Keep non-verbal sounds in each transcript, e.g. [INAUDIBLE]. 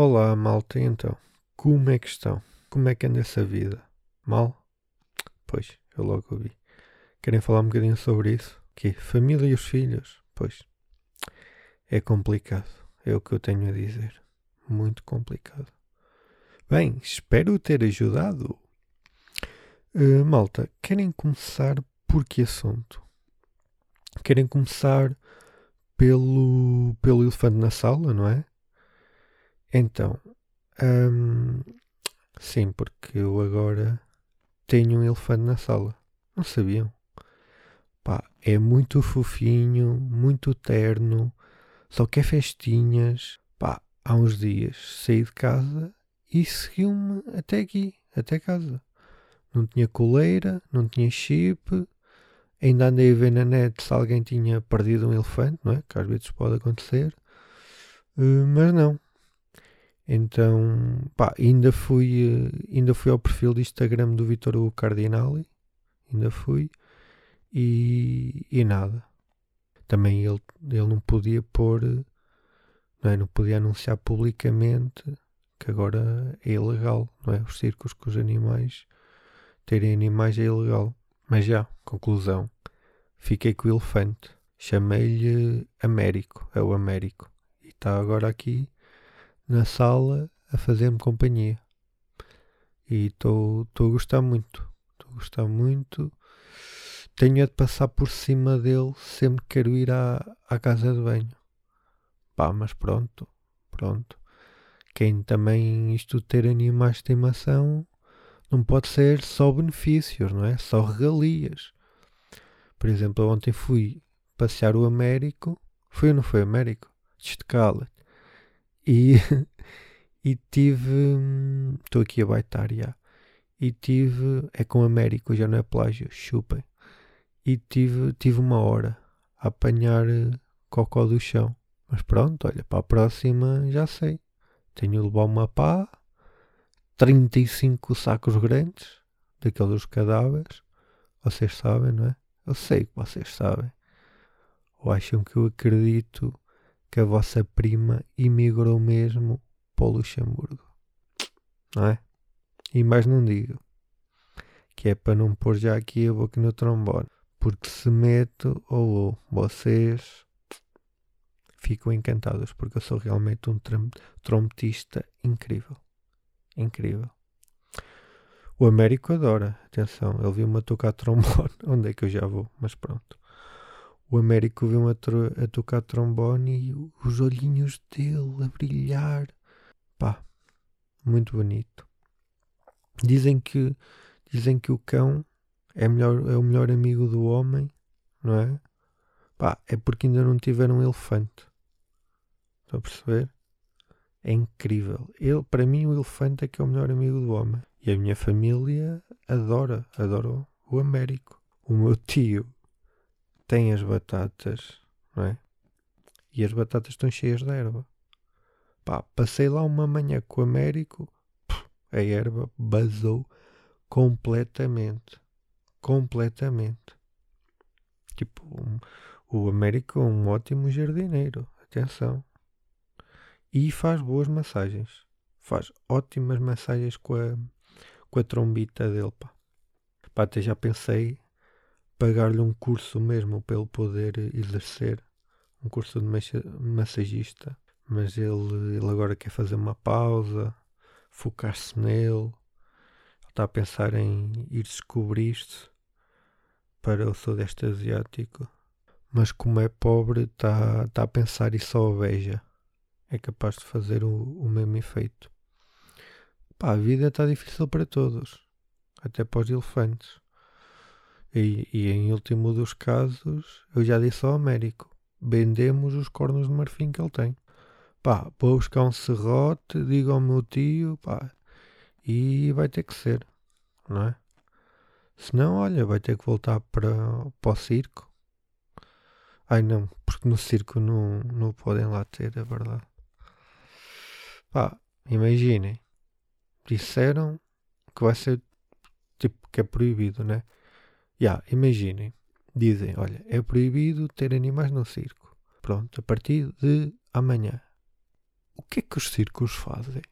Olá, malta, então. Como é que estão? Como é que anda essa vida? Mal? Pois, eu logo ouvi. Querem falar um bocadinho sobre isso? Que família e os filhos? Pois. É complicado. É o que eu tenho a dizer. Muito complicado. Bem, espero ter ajudado. Uh, malta, querem começar por que assunto? Querem começar pelo, pelo elefante na sala, não é? Então, hum, sim, porque eu agora tenho um elefante na sala. Não sabiam? Pá, é muito fofinho, muito terno, só quer festinhas. Pá, há uns dias saí de casa e seguiu-me até aqui, até casa. Não tinha coleira, não tinha chip. Ainda andei a ver na net se alguém tinha perdido um elefante, não é? Que às vezes pode acontecer. Uh, mas não. Então, pá, ainda fui, uh, ainda fui ao perfil do Instagram do Vitor Cardinali. Ainda fui. E, e nada. Também ele, ele não podia pôr, não, é? não podia anunciar publicamente que agora é ilegal, não é? Os circos com os animais, terem animais é ilegal. Mas já, conclusão, fiquei com o elefante. Chamei-lhe Américo, é o Américo. E está agora aqui na sala a fazer-me companhia. E estou a gostar muito. Estou a gostar muito. Tenho de passar por cima dele sempre que quero ir à, à casa de banho. Pá, mas pronto, pronto quem também isto ter animais de estimação não pode ser só benefícios, não é? Só regalias. Por exemplo, ontem fui passear o Américo. Foi ou não foi Américo? Escala. E, [LAUGHS] e tive. Estou aqui a baitar já. E tive. É com Américo, já não é plágio. Chupem. E tive, tive uma hora a apanhar eh, cocó do chão. Mas pronto, olha, para a próxima já sei. Tenho de levar uma pá, 35 sacos grandes, daqueles cadáveres. Vocês sabem, não é? Eu sei que vocês sabem. Ou acham que eu acredito que a vossa prima imigrou mesmo para o Luxemburgo? Não é? E mais não digo. Que é para não pôr já aqui a boca no trombone. Porque se meto, ou oh, vocês ficam encantados porque eu sou realmente um trompetista incrível. Incrível. O Américo adora, atenção, ele viu-me tocar trombone. [LAUGHS] Onde é que eu já vou? Mas pronto. O Américo viu-me a, a, tocar trombone e os olhinhos dele a brilhar. Pá, muito bonito. Dizem que, dizem que o cão é, melhor, é o melhor amigo do homem, não é? Pá, é porque ainda não tiveram um elefante. Estão a perceber? É incrível. Ele, para mim, o elefante é que é o melhor amigo do homem. E a minha família adora, adora o Américo. O meu tio tem as batatas, não é? E as batatas estão cheias de erva. Pá, passei lá uma manhã com o Américo, a erva basou completamente. Completamente. Tipo, um, o Américo é um ótimo jardineiro. Atenção e faz boas massagens. Faz ótimas massagens com a, com a trombita dele. Pá. Pá, até já pensei pagar-lhe um curso mesmo para ele poder exercer um curso de massagista. Mas ele, ele agora quer fazer uma pausa, focar-se nele. Ele está a pensar em ir descobrir-se para o sudeste asiático. Mas como é pobre, está, está a pensar e só veja é capaz de fazer o, o mesmo efeito. Pá, a vida está difícil para todos, até para os elefantes. E, e, em último dos casos, eu já disse ao Américo: vendemos os cornos de marfim que ele tem. Pá, vou buscar um serrote, digo ao meu tio, pá, e vai ter que ser, não é? Senão, olha, vai ter que voltar para, para o circo. Ai não, porque no circo não, não podem lá ter, é verdade. Pá, imaginem. Disseram que vai ser tipo que é proibido, né? Yeah, imaginem. Dizem, olha, é proibido ter animais no circo. Pronto, a partir de amanhã. o que é que os circos fazem?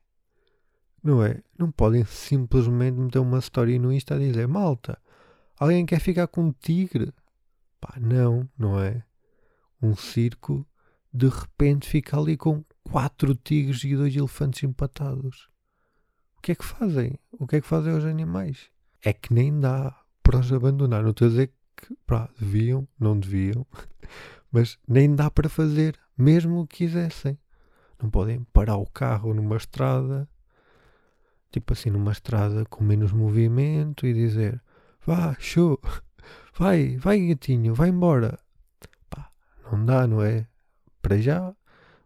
Não é? Não podem simplesmente meter uma história no Insta a dizer malta, alguém quer ficar com um tigre? Pá, não, não é? Um circo de repente fica ali com quatro tigres e dois elefantes empatados. O que é que fazem? O que é que fazem aos animais? É que nem dá para os abandonar. Não estou a dizer que pá, deviam, não deviam, [LAUGHS] mas nem dá para fazer, mesmo que quisessem. Não podem parar o carro numa estrada, tipo assim, numa estrada com menos movimento e dizer: vá, show, [LAUGHS] vai, vai gatinho, vai embora. Pá, não dá, não é? Para já,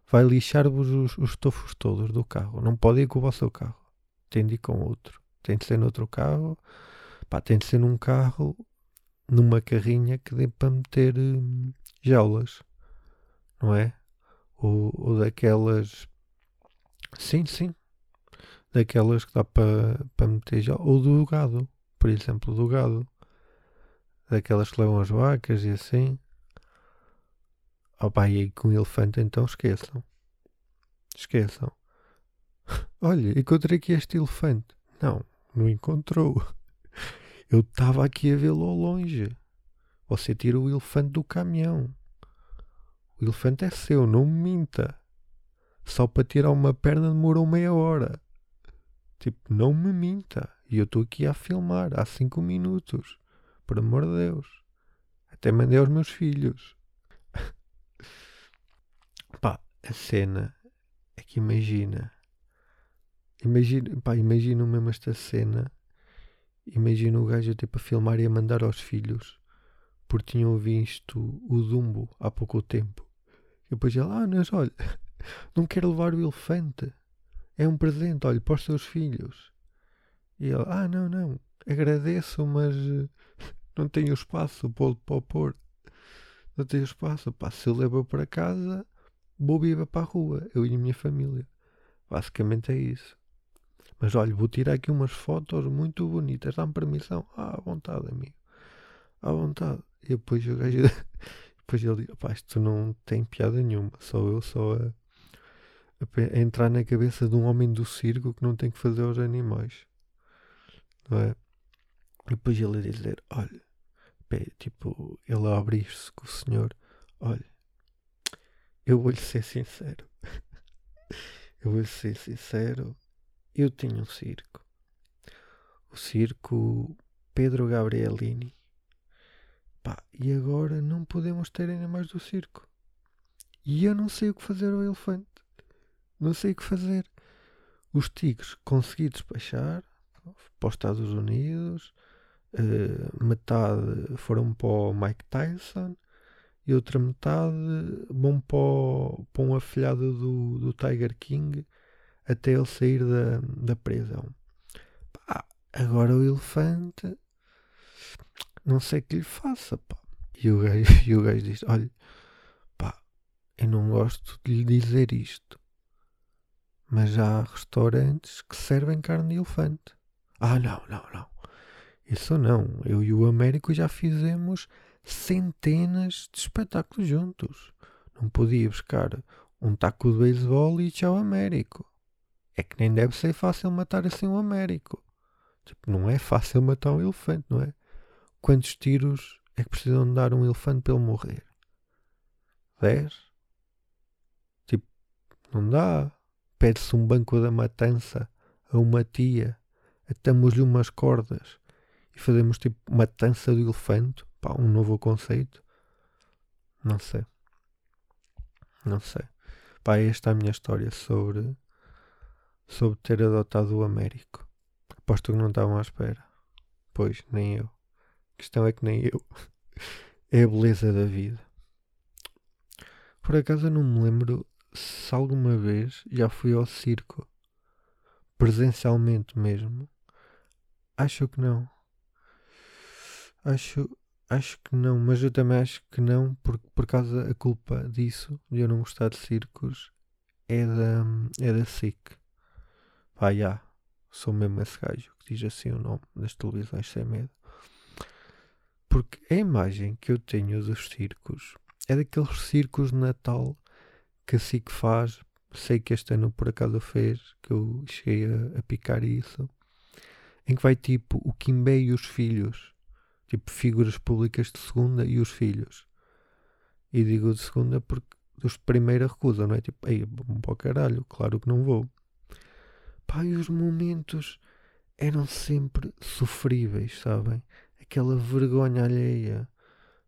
vai lixar-vos os, os tofos todos do carro. Não pode ir com o vosso carro. Tem de ir com outro. Tem de ser noutro carro. Pá, tem de ser num carro, numa carrinha que dê para meter hum, jaulas. Não é? Ou, ou daquelas. Sim, sim. Daquelas que dá para, para meter jaulas. Ou do gado. Por exemplo, do gado. Daquelas que levam as vacas e assim. Opa, e aí com elefante então esqueçam. Esqueçam. [LAUGHS] Olha, encontrei aqui este elefante. Não, não encontrou. Eu estava aqui a vê-lo ao longe. Você tira o elefante do caminhão. O elefante é seu, não me minta. Só para tirar uma perna demorou meia hora. Tipo, não me minta. E eu estou aqui a filmar há cinco minutos. Por amor de Deus. Até mandei aos meus filhos. [LAUGHS] Pá, a cena é que imagina. Imagina, pá, imagina mesmo esta cena. Imagina o gajo tipo a filmar e a mandar aos filhos porque tinham visto o Dumbo há pouco tempo. E depois ele, ah, mas olha, [LAUGHS] não quero levar o elefante. É um presente, olha, para os seus filhos. E ele, ah, não, não, agradeço, mas [LAUGHS] não tenho espaço para, para pôr. Não tenho espaço. Pá, se eu levo para casa, vou viver para a rua, eu e a minha família. Basicamente é isso. Mas olha, vou tirar aqui umas fotos muito bonitas. Dá-me permissão? Ah, à vontade, amigo. À vontade. E depois o gajo. [LAUGHS] depois ele diz: pá, isto não tem piada nenhuma. Só eu, só a, a, entrar na cabeça de um homem do circo que não tem que fazer aos animais. Não é? E depois ele a dizer: olha, pé, tipo, ele a abrir-se com o senhor: olha, eu vou-lhe ser sincero. [LAUGHS] eu vou-lhe ser sincero. Eu tinha um circo. O circo Pedro Gabrielini. Pá, e agora não podemos ter animais do circo. E eu não sei o que fazer ao elefante. Não sei o que fazer. Os tigres consegui despachar para os Estados Unidos. Uh, metade foram para o Mike Tyson e outra metade vão para, para um afilhado do, do Tiger King até ele sair da, da prisão. Pá, agora o elefante não sei o que lhe faça. Pá. E, o gajo, [LAUGHS] e o gajo diz: Olha, pá, eu não gosto de lhe dizer isto, mas há restaurantes que servem carne de elefante. Ah, não, não, não. Isso não. Eu e o Américo já fizemos centenas de espetáculos juntos. Não podia buscar um taco de beisebol e tchau Américo. É que nem deve ser fácil matar assim um Américo. Tipo, não é fácil matar um elefante, não é? Quantos tiros é que precisam dar um elefante para ele morrer? Dez? Tipo, não dá. Pede-se um banco da matança a uma tia, atamos-lhe umas cordas e fazemos tipo matança do elefante. Pá, um novo conceito. Não sei. Não sei. Pá, esta é a minha história sobre sobre ter adotado o Américo. Aposto que não estavam à espera. Pois, nem eu. A questão é que nem eu. [LAUGHS] É a beleza da vida. Por acaso eu não me lembro se alguma vez já fui ao circo. Presencialmente mesmo. Acho que não. Acho, acho que não, mas eu também acho que não, porque por causa a culpa disso, de eu não gostar de circos, é da, é da SIC. Pá, já, sou mesmo esse gajo que diz assim o nome das televisões sem medo. Porque a imagem que eu tenho dos circos é daqueles circos de Natal que a SIC faz sei que este ano por acaso fez, que eu cheguei a, a picar isso, em que vai tipo o Kimbé e os filhos, tipo figuras públicas de segunda e os filhos. E digo de segunda porque dos de primeira recusa, não é? Tipo, ei, para o caralho, claro que não vou. Pá, e os momentos eram sempre sofríveis, sabem? Aquela vergonha alheia.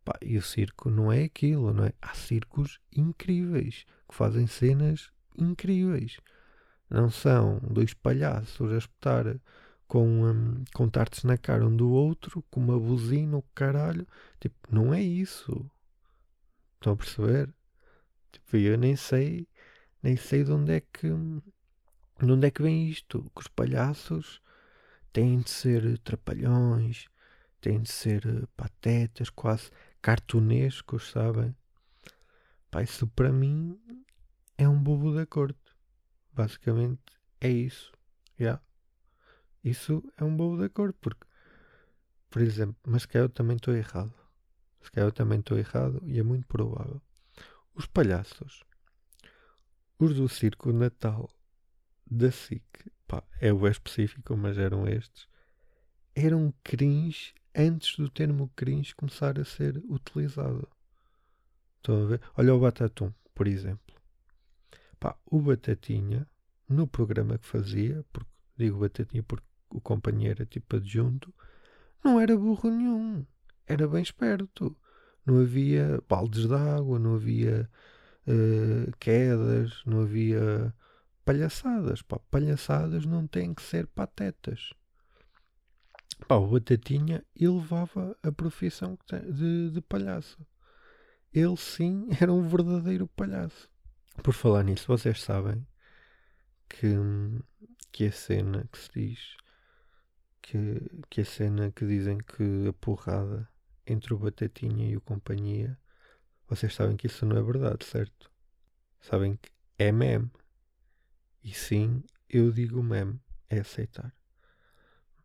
Pá, e o circo não é aquilo, não é? Há circos incríveis que fazem cenas incríveis. Não são dois palhaços a espetar com, um, com tartes na cara um do outro, com uma buzina, o caralho. Tipo, não é isso. Estão a perceber? Tipo, eu nem sei, nem sei de onde é que, de onde é que vem isto. Que os palhaços têm de ser trapalhões, têm de ser patetas, quase cartunescos, sabem? Pá, isso para mim é um bobo da corte. Basicamente é isso. Yeah. Isso é um bobo da corte, porque, por exemplo, mas que eu também estou errado. Se calhar eu também estou errado e é muito provável. Os palhaços, os do Circo Natal da SIC, pá, é o específico, mas eram estes, eram cringe antes do termo cringe começar a ser utilizado. Estão a ver? Olha o Batatum, por exemplo. Pá, o Batatinha, no programa que fazia, porque digo Batatinha porque o companheiro é tipo adjunto, não era burro nenhum. Era bem esperto. Não havia baldes de água, não havia uh, quedas, não havia palhaçadas. Pá, palhaçadas não têm que ser patetas. Pá, o Batatinha elevava a profissão de, de palhaço. Ele sim [LAUGHS] era um verdadeiro palhaço. Por falar nisso, vocês sabem que, que a cena que se diz que, que a cena que dizem que a porrada entre o Batatinha e o Companhia, vocês sabem que isso não é verdade, certo? Sabem que é meme. E sim, eu digo meme, é aceitar.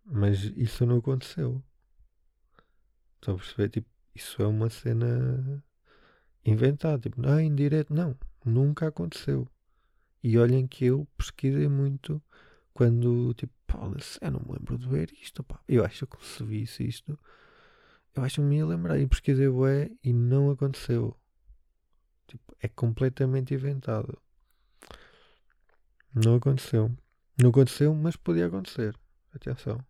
Mas isso não aconteceu. Estão a perceber? Tipo, isso é uma cena inventada. Tipo, ah, em direto. Não, nunca aconteceu. E olhem que eu pesquisei muito quando, tipo, eu não me lembro de ver isto, pá. Eu acho que se visse isto, eu acho que me ia lembrar. E pesquisei bué e não aconteceu. Tipo, é completamente inventado. Não aconteceu. Não aconteceu, mas podia acontecer. Atenção.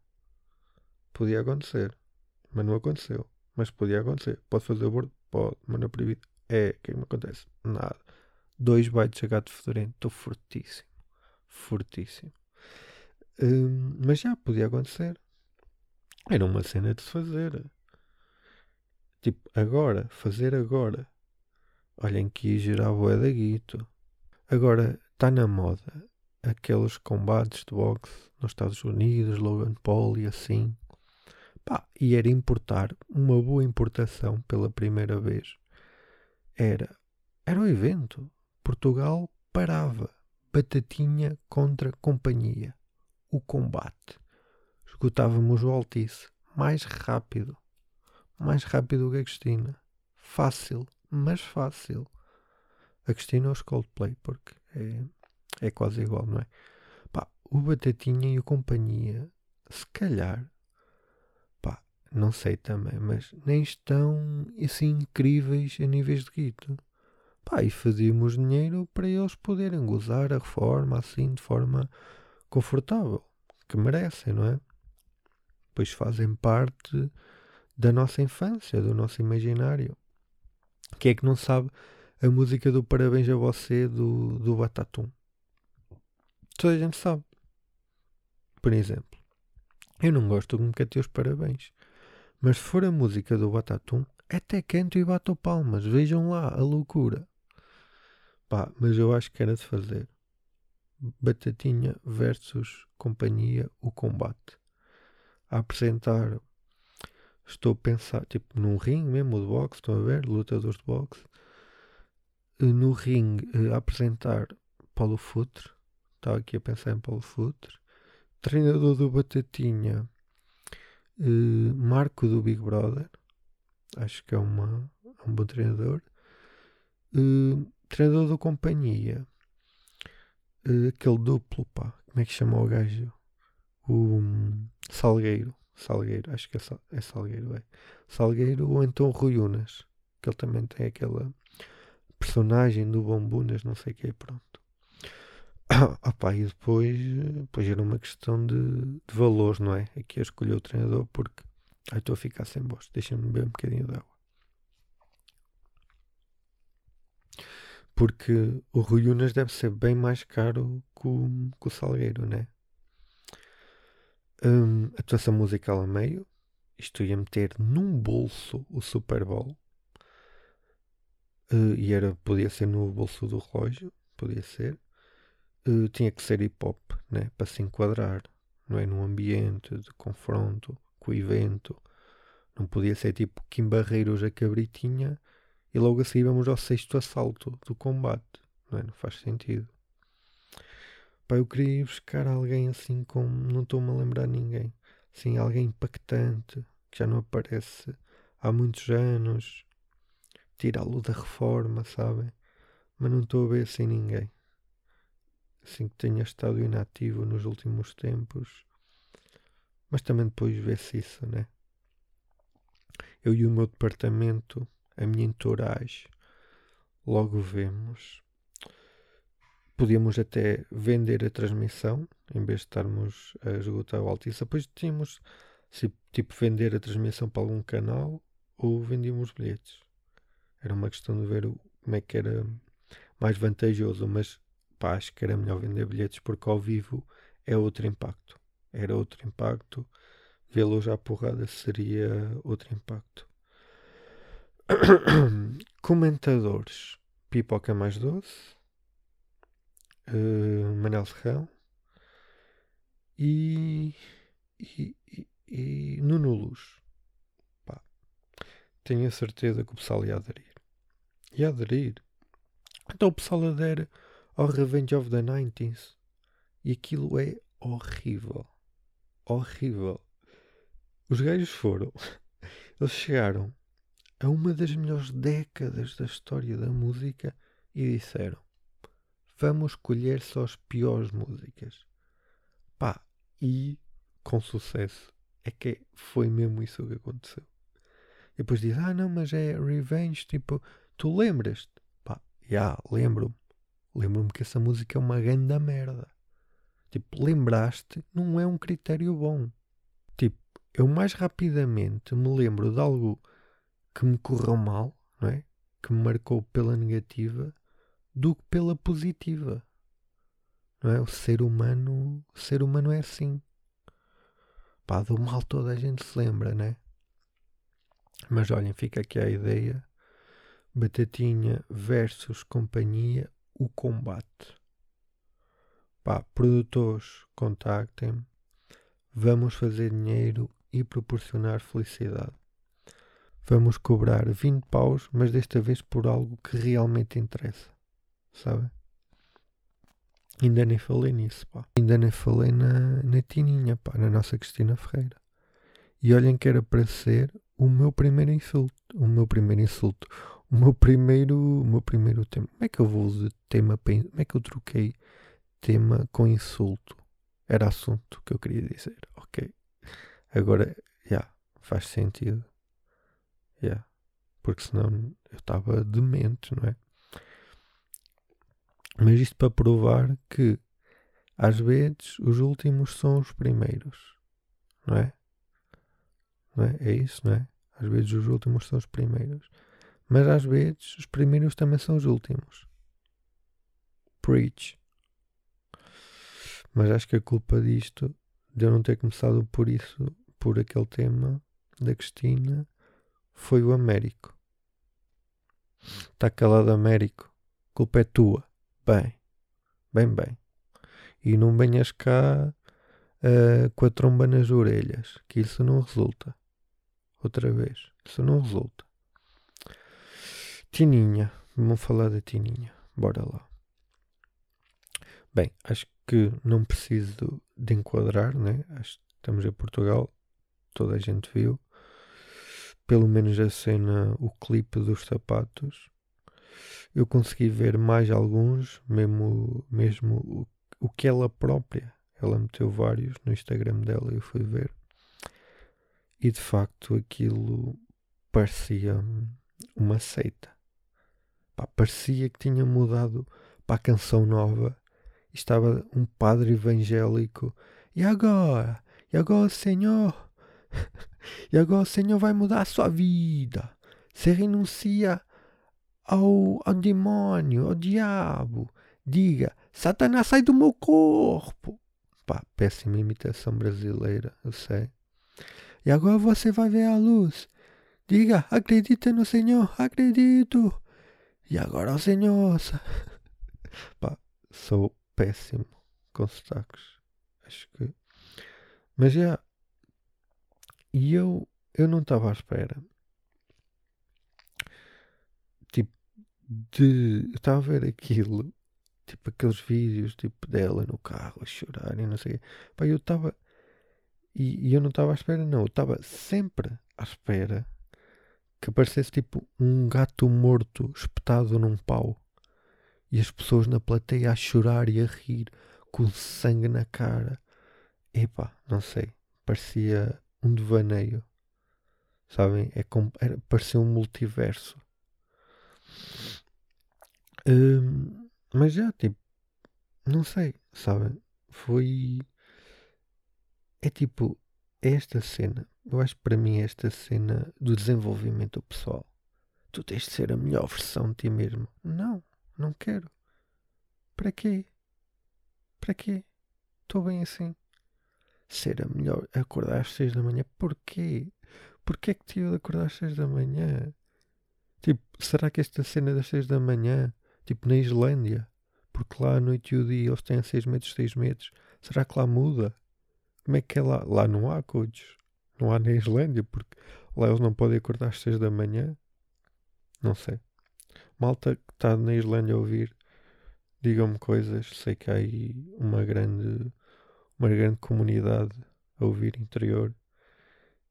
Podia acontecer. Mas não aconteceu. Mas podia acontecer. Pode fazer bordo? Pode. Mas não proibido. É. O que é que me acontece? Nada. Dois bytes de gato fedorento. Estou fortíssimo. Fortíssimo. Hum, mas já podia acontecer. Era uma cena de se fazer. Tipo, agora. Fazer agora. Olhem que ia gerar boé da guito. Agora, está na moda aqueles combates de boxe nos Estados Unidos, Logan Paul e assim. Pá, e era importar uma boa importação pela primeira vez. Era, era o evento. Portugal parava. Batatinha contra companhia. O combate. Esgotávamos o Altice mais rápido. Mais rápido que a Cristina. Fácil, mas fácil. A Cristina é os Coldplay, porque é, é quase igual, não é? Pá, o Batatinha e o companhia, se calhar, pá, não sei também, mas nem estão assim incríveis a níveis de guito. Pá, e fazíamos dinheiro para eles poderem gozar a reforma assim de forma confortável, que merecem, não é? Pois fazem parte da nossa infância, do nosso imaginário. Quem é que não sabe a música do Parabéns a Você do, do Batatum? Toda a gente sabe. Por exemplo, eu não gosto de me os parabéns, mas se for a música do Batatum, até canto e bato palmas. Vejam lá a loucura. Pá, mas eu acho que era de fazer. Batatinha versus Companhia, o combate. A apresentar estou a pensar, tipo, num ringue mesmo de boxe, estão a ver? Lutadores de boxe. Eh, no ringue, eh, a apresentar Paulo Futre. Estava aqui a pensar em Paulo Futre. Treinador do Batatinha, eh, Marco do Big Brother. Acho que é, uma, é um bom treinador. treinador da companhia. aquele duplo, pá. Como é que chama o gajo? O um, Salgueiro. Salgueiro, acho que é, é Salgueiro, é. Salgueiro ou então Rui Unas, que ele também tem aquela personagem do Bombunas, não sei o que é, pronto. [COUGHS] Opa, e depois, depois era uma questão de, de valores, não é? Aqui eu escolhi o treinador porque ai, estou a ficar sem voz, deixa-me beber um bocadinho de água. Porque o Rui Unas deve ser bem mais caro que o, que o Salgueiro, né? Um, atuação musical a meio. Isto ia meter num bolso o Super Bowl. Uh, e era, podia ser no bolso do relógio, podia ser. Uh, tinha que ser hip hop, né? Para se enquadrar, não é? Num ambiente de confronto com o evento. Não podia ser tipo Kim Barreiros a cabritinha e logo a seguir vamos ao sexto assalto do combate. Não, é? não faz sentido. Pá, eu queria ir buscar alguém assim como. Não estou-me a lembrar ninguém. Assim, alguém impactante que já não aparece há muitos anos. Tirá-lo da reforma, sabem? Mas não estou a ver assim ninguém. Assim que tenha estado inativo nos últimos tempos. Mas também depois vê-se isso, né? Eu e o meu departamento a minha entourage. Logo vemos. Podíamos até vender a transmissão, em vez de estarmos a esgotar o Altice. Depois tínhamos, tipo, vender a transmissão para algum canal ou vendíamos bilhetes. Era uma questão de ver como é que era mais vantajoso, mas pá, acho que era melhor vender bilhetes porque ao vivo é outro impacto. Era outro impacto. Vê-los à porrada seria outro impacto. [COUGHS] Comentadores: Pipoca Mais Doce, uh, Manel Serrão e, e, e, e Nuno Luz. Pá, tenho a certeza que o pessoal ia. Ia aderir. Então o pessoal adere ao Revenge of the 90s e aquilo é horrível. Horrível. Os gajos foram. [LAUGHS] Eles chegaram a uma das melhores décadas da história da música e disseram: Vamos escolher só as piores músicas. Pá, e com sucesso. É que foi mesmo isso que aconteceu. E depois diz: Ah, não, mas é Revenge. Tipo, tu lembras-te? Pá, já, lembro-me. Lembro-me que essa música é uma grande merda. Tipo, lembraste não é um critério bom. Tipo, eu mais rapidamente me lembro de algo que me correu mal, não é? Que me marcou pela negativa do que pela positiva. Não é? O ser humano, o ser humano é assim. Pá, do mal toda a gente se lembra, né? Mas olhem, fica aqui a ideia. Batatinha versus companhia, o combate. Pá, produtores, contactem-me. Vamos fazer dinheiro e proporcionar felicidade. Vamos cobrar 20 paus, mas desta vez por algo que realmente interessa. Sabe? Ainda nem falei nisso, pá. Ainda nem falei na, na Tininha, pá, na nossa Cristina Ferreira. E olhem que era para ser o meu primeiro insulto. O meu primeiro insulto. O meu primeiro, o meu primeiro tema. Como é que eu vou usar tema. Como é que eu troquei tema com insulto? Era assunto que eu queria dizer. Ok. Agora, já, yeah, faz sentido. Yeah. Porque senão eu estava demente, não é? Mas isto para provar que às vezes os últimos são os primeiros, não é? Não é? É isso, não é? Às vezes os últimos são os primeiros, mas às vezes os primeiros também são os últimos. Preach. Mas acho que a culpa disto, de eu não ter começado por isso, por aquele tema da Cristina, foi o Américo. Está calado, Américo. A culpa é tua. Bem, bem, bem. E não venhas cá uh, com a tromba nas orelhas, que isso não resulta. Outra vez, isso não resulta. Tininha, vamos falar da Tininha. Bora lá. Bem, acho que não preciso de enquadrar, né? Acho que estamos em Portugal, toda a gente viu pelo menos a cena, o clipe dos sapatos. eu consegui ver mais alguns, mesmo, mesmo o, o que ela própria, ela meteu vários no Instagram dela, eu fui ver. E de facto aquilo parecia uma seita. Pá, parecia que tinha mudado para a canção nova. Estava um padre evangélico. E agora? E agora, Senhor? [LAUGHS] e agora o Senhor vai mudar a sua vida. Você renuncia ao, ao demônio, ao diabo. Diga, Satanás sai do meu corpo. Pá, péssima imitação brasileira, eu sei. E agora você vai ver a luz. Diga, acredita no Senhor, acredito. E agora o Senhor. [LAUGHS] Pá, sou péssimo com sotaques. Acho que. Mas já. E eu, eu não estava à espera de. Eu estava a ver aquilo, tipo aqueles vídeos tipo dela no carro a chorar e não sei. Pá, eu estava. E, e, eu não estava à espera, não. Eu estava sempre à espera que aparecesse tipo um gato morto espetado num pau e as pessoas na plateia a chorar e a rir com sangue na cara. Epá, não sei. Parecia um devaneio. Sabem? É como, era, parecia um multiverso. Hum, mas já, tipo, não sei, sabe? Foi. É tipo, esta cena. Eu acho que para mim, esta cena do desenvolvimento pessoal. Tu tens de ser a melhor versão de ti mesmo. Não, não quero. Para quê? Para quê? Estou bem assim. Ser a melhor. Acordar às seis da manhã. Porquê? Porquê é que tive de acordar às seis da manhã? Tipo, será que esta cena das seis da manhã Tipo na Islândia. Porque lá a noite e o dia eles têm 6 metros, 6 metros. Será que lá muda? Como é que é lá? Lá não há codes. Não há na Islândia, porque lá eles não podem acordar às 6 da manhã. Não sei. Malta que está na Islândia a ouvir, digam-me coisas. Sei que há aí uma grande, uma grande comunidade a ouvir interior.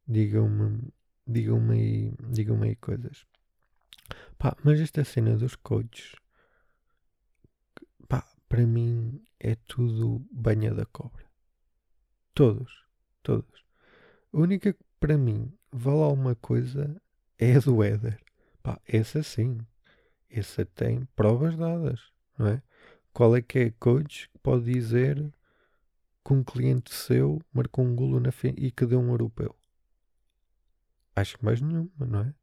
Digam-me, digam-me aí, digam-me aí coisas. Pá, mas esta cena dos codes para mim é tudo banha da cobra. Todos, todos. A única que para mim vale alguma coisa é a do Éder. Pá, essa sim. Essa tem provas dadas, não é? Qual é que é coach que pode dizer que um cliente seu marcou um golo na e que deu um europeu? Acho que mais nenhuma, não é?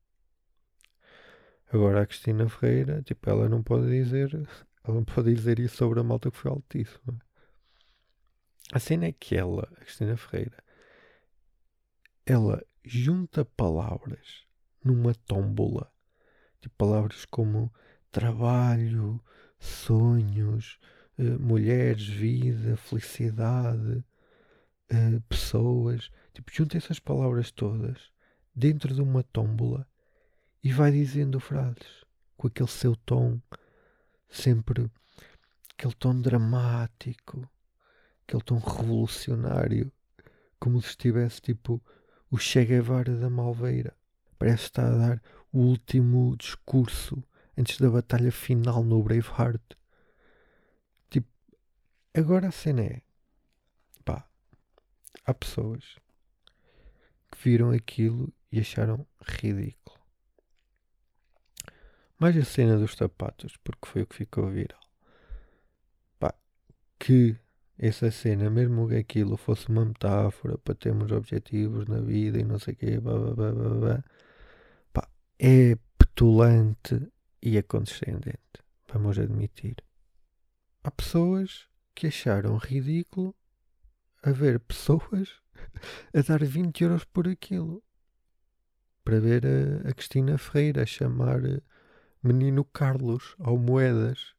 Agora a Cristina Ferreira, tipo, ela não pode dizer [LAUGHS] ela não pode dizer isso sobre a malta que foi altíssima. A cena é que ela, a Cristina Ferreira, ela junta palavras numa tómbola. Tipo, palavras como trabalho, sonhos, uh, mulheres, vida, felicidade, uh, pessoas. Tipo, junta essas palavras todas dentro de uma tómbola e vai dizendo frases com aquele seu tom sempre aquele tom dramático, aquele tom revolucionário, como se estivesse tipo o Che Guevara da Malveira. Parece estar a dar o último discurso antes da batalha final no Braveheart. Tipo, agora a cena é, pá, há pessoas que viram aquilo e acharam ridículo. Mais a cena dos sapatos, porque foi o que ficou viral. Pá, que essa cena, mesmo que aquilo fosse uma metáfora para termos objetivos na vida e não sei o quê, blá, blá, blá, blá, blá, pá, é petulante e é condescendente. Vamos admitir. Há pessoas que acharam ridículo haver pessoas [LAUGHS] a dar 20 euros por aquilo. Para ver a, a Cristina Ferreira a chamar Menino Carlos, ao Moedas.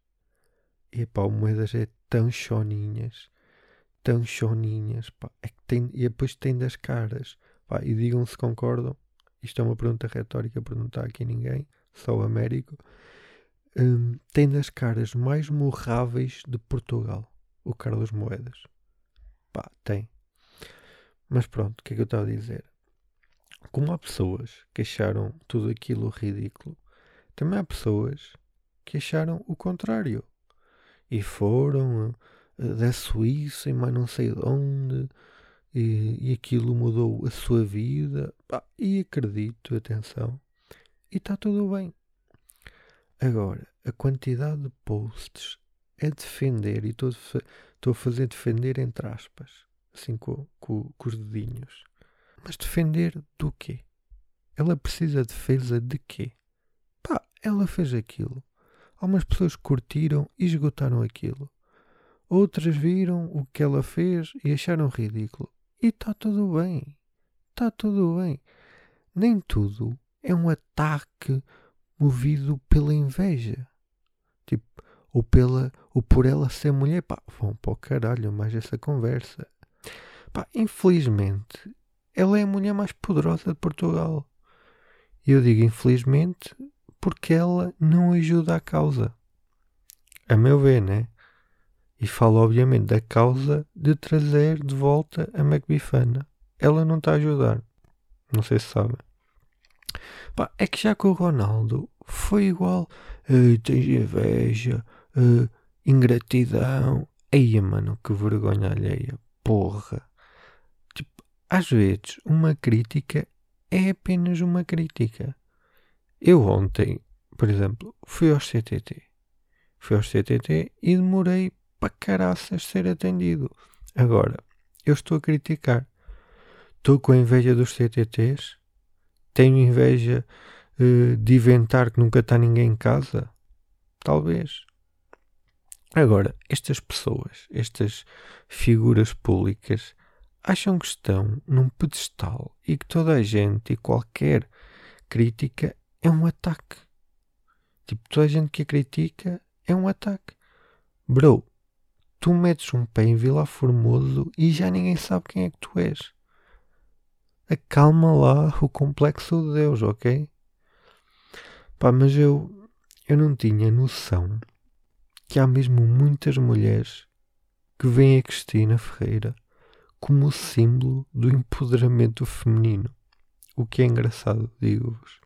E pá, o Moedas é tão choninhas, tão choninhas, pá. É que tem, e depois tem das caras, pá. E digam se concordam. Isto é uma pergunta retórica, perguntar aqui ninguém, só o Américo. Um, tem das caras mais morráveis de Portugal, o Carlos Moedas. Pá, tem. Mas pronto, o que é que eu estava a dizer? Como há pessoas que acharam tudo aquilo ridículo, também há pessoas que acharam o contrário. E foram uh, da Suíça e mais não sei de onde. E, e aquilo mudou a sua vida. E acredito, atenção. E está tudo bem. Agora, a quantidade de posts é defender, e estou a fazer defender entre aspas, assim com, com, com os dedinhos. Mas defender do quê? Ela precisa de defesa de quê? Pá, ela fez aquilo. Algumas pessoas curtiram e esgotaram aquilo. Outras viram o que ela fez e acharam ridículo. E está tudo bem. Está tudo bem. Nem tudo é um ataque movido pela inveja. Tipo, ou, pela, ou por ela ser mulher. Pá, vão para o caralho mais essa conversa. Pá, infelizmente, ela é a mulher mais poderosa de Portugal. E eu digo infelizmente porque ela não ajuda a causa. A meu ver, né? E falo obviamente da causa de trazer de volta a McBifana. Ela não está a ajudar. Não sei se sabem. É que já com o Ronaldo foi igual. tens inveja, uh, ingratidão. Eia, mano, que vergonha alheia. Porra. Tipo, às vezes, uma crítica é apenas uma crítica. Eu ontem, por exemplo, fui ao CTT. Fui ao CTT e demorei para caraças ser atendido. Agora, eu estou a criticar. Estou com a inveja dos CTTs tenho inveja uh, de inventar que nunca está ninguém em casa? Talvez. Agora, estas pessoas, estas figuras públicas, acham que estão num pedestal e que toda a gente e qualquer crítica é um ataque. Tipo, toda a gente que a critica é um ataque. Bro, tu metes um pé em Vila Formoso e já ninguém sabe quem é que tu és acalma lá o complexo de Deus, ok? Pá, mas eu, eu não tinha noção que há mesmo muitas mulheres que veem a Cristina Ferreira como símbolo do empoderamento feminino. O que é engraçado, digo-vos.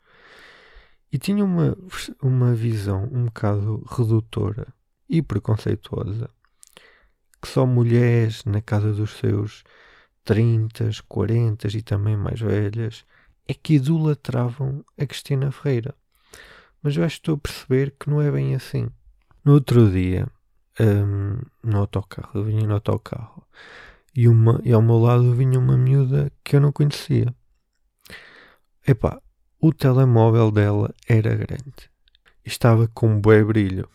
E tinha uma, uma visão um bocado redutora e preconceituosa que só mulheres na casa dos seus 30, 40 e também mais velhas, é que idolatravam a Cristina Ferreira. Mas eu acho que estou a perceber que não é bem assim. No outro dia, um, no autocarro, eu vinha no autocarro e, uma, e ao meu lado vinha uma miúda que eu não conhecia. Epá, o telemóvel dela era grande. Estava com um brilho.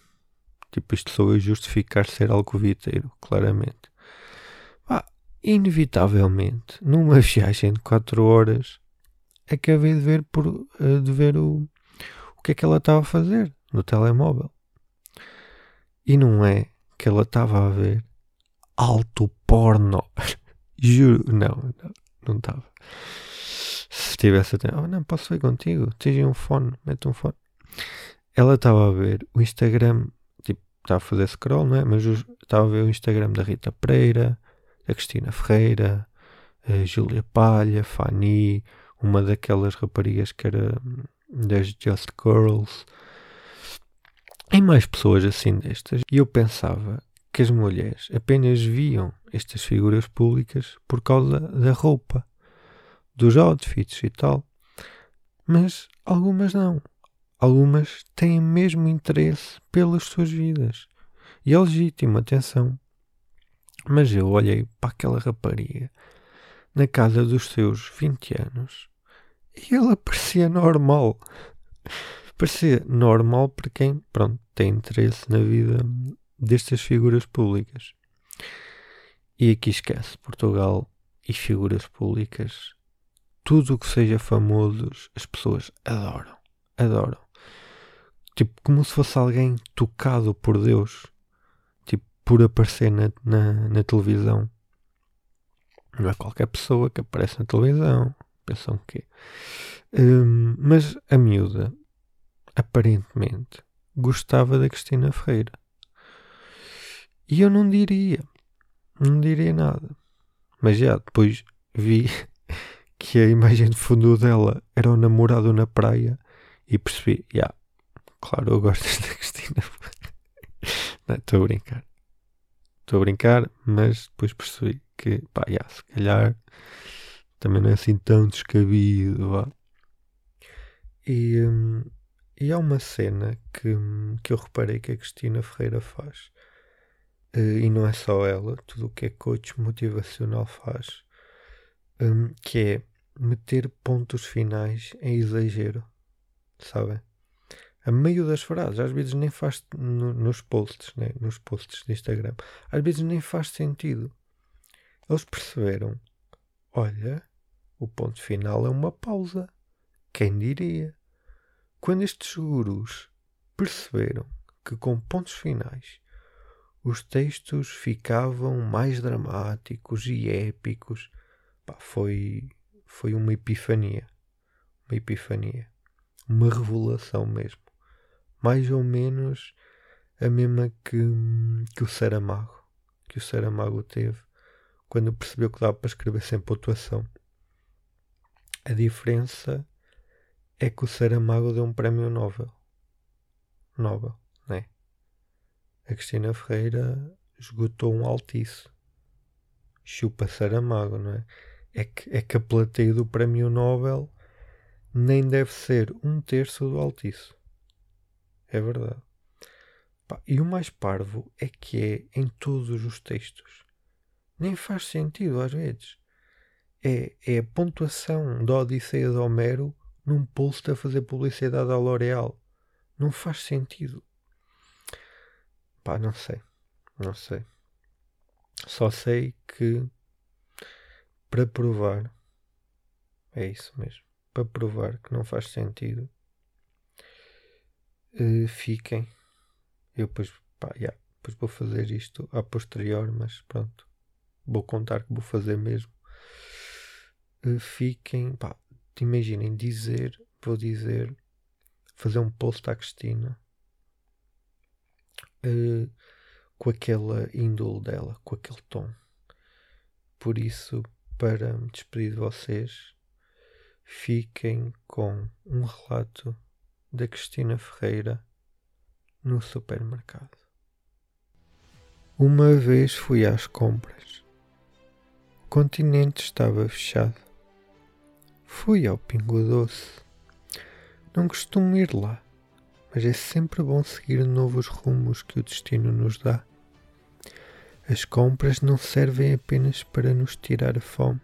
Tipo, isto sou eu justificar ser algo viteiro, claramente inevitavelmente, numa [LAUGHS] viagem de 4 horas, acabei de ver, por, eh, de ver o, o que é que ela estava a fazer no telemóvel. E não é que ela estava a ver alto porno. [LAUGHS] Juro, não, não estava. Se estivesse até, oh, não, posso ver contigo, tens um fone, mete um fone. Ela estava a ver o Instagram, tipo, estava a fazer scroll, não é? Mas estava a ver o Instagram da Rita Pereira, a Cristina Ferreira, a Júlia Palha, Fanny, uma daquelas raparigas que era hum, das Just Girls, e mais pessoas assim destas. E eu pensava que as mulheres apenas viam estas figuras públicas por causa da roupa, dos outfits e tal. Mas algumas não. Algumas têm mesmo interesse pelas suas vidas. E é legítimo, atenção. Mas eu olhei para aquela rapariga na casa dos seus 20 anos e ela parecia normal. Parecia normal para quem, pronto, tem interesse na vida destas figuras públicas. E aqui esquece Portugal e figuras públicas. Tudo o que seja famosos, as pessoas adoram. Adoram. Tipo, como se fosse alguém tocado por Deus por aparecer na, na, na, televisão. Não é qualquer pessoa que aparece na televisão. Pensam que. Um, mas a miúda, aparentemente, gostava da Cristina Ferreira. E eu não diria. Não diria nada. Mas já depois vi que a imagem de fundo dela era o namorado na praia e percebi, já, yeah, claro, eu gosto [LAUGHS] da Cristina. Estou a brincar. Estou a brincar, mas depois percebi que, pá, yeah, se calhar também não é assim tão descabido, vá. E, hum, e há uma cena que, que eu reparei que a Cristina Ferreira faz. Uh, e não é só ela, tudo o que é coach motivacional faz, um, que é meter pontos finais em exagero, sabem? A meio das frases, às vezes nem faz no, nos posts, né? nos posts de Instagram, às vezes nem faz sentido. Eles perceberam, olha, o ponto final é uma pausa. Quem diria? Quando estes gurus perceberam que com pontos finais os textos ficavam mais dramáticos e épicos, pá, foi, foi uma epifania. Uma epifania. Uma revelação mesmo. Mais ou menos a mesma que, que o Saramago. Que o Saramago teve quando percebeu que dava para escrever sem pontuação. A diferença é que o Saramago deu um prémio Nobel. Nobel, né? A Cristina Ferreira esgotou um altiço. Chupa Saramago, não é? É que, é que a plateia do prémio Nobel nem deve ser um terço do altiço. É verdade. E o mais parvo é que é em todos os textos. Nem faz sentido às vezes é, é a pontuação da Odisseia de Homero num post a fazer publicidade à L'Oréal. Não faz sentido. Pá, não sei. Não sei. Só sei que para provar é isso mesmo. Para provar que não faz sentido, uh, fiquem. Eu depois, pá, yeah, depois vou fazer isto a posterior, mas pronto. Vou contar que vou fazer mesmo fiquem, pá, imaginem dizer, vou dizer, fazer um post à Cristina uh, com aquela índole dela, com aquele tom. Por isso, para me despedir de vocês, fiquem com um relato da Cristina Ferreira no supermercado. Uma vez fui às compras. O continente estava fechado. Fui ao Pingo Doce. Não costumo ir lá, mas é sempre bom seguir novos rumos que o destino nos dá. As compras não servem apenas para nos tirar a fome,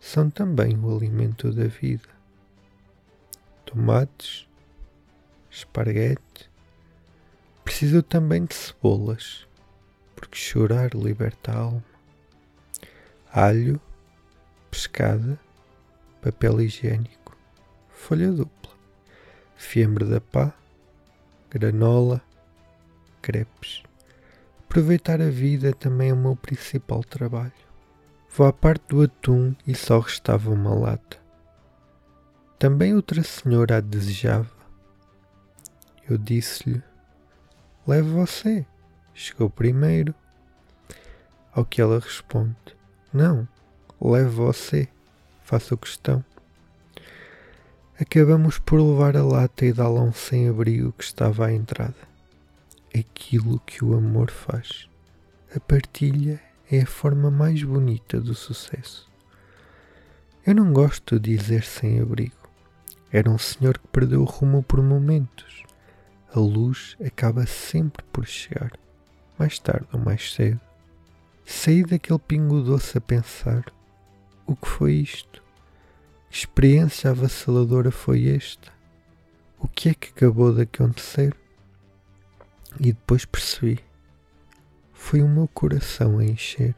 são também o alimento da vida. Tomates, esparguete, preciso também de cebolas, porque chorar liberta a alma. Alho, pescada, papel higiênico, folha dupla, fiambre da pá, granola, crepes. Aproveitar a vida também é o meu principal trabalho. Vou à parte do atum e só restava uma lata. Também outra senhora a desejava. Eu disse-lhe: Leve você. Chegou primeiro. Ao que ela responde: Não, leve você faço questão. Acabamos por levar a lata e dá-la um sem-abrigo que estava à entrada. Aquilo que o amor faz. A partilha é a forma mais bonita do sucesso. Eu não gosto de dizer sem-abrigo. Era um senhor que perdeu o rumo por momentos. A luz acaba sempre por chegar, mais tarde ou mais cedo. Saí daquele pingo doce a pensar o que foi isto? Que experiência avassaladora foi esta? O que é que acabou de acontecer? E depois percebi. Foi o meu coração a encher.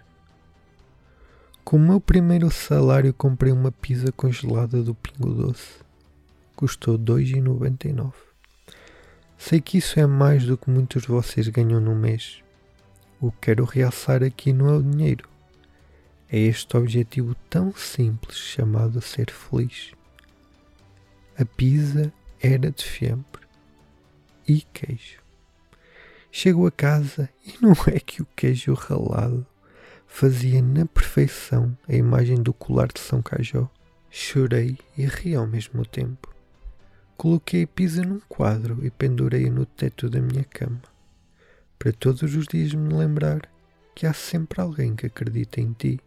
Com o meu primeiro salário comprei uma pizza congelada do Pingo Doce. Custou 2,99. Sei que isso é mais do que muitos de vocês ganham no mês. O que quero realçar aqui não é o dinheiro, é este objetivo tão simples chamado ser feliz. A pizza era de fiambre e queijo. Chego a casa e não é que o queijo ralado fazia na perfeição a imagem do colar de São Cajó. Chorei e ri ao mesmo tempo. Coloquei a pizza num quadro e pendurei-a no teto da minha cama, para todos os dias me lembrar que há sempre alguém que acredita em ti.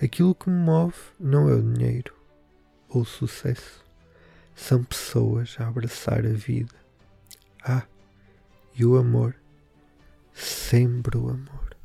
Aquilo que me move não é o dinheiro ou o sucesso, são pessoas a abraçar a vida. Ah, e o amor, sempre o amor.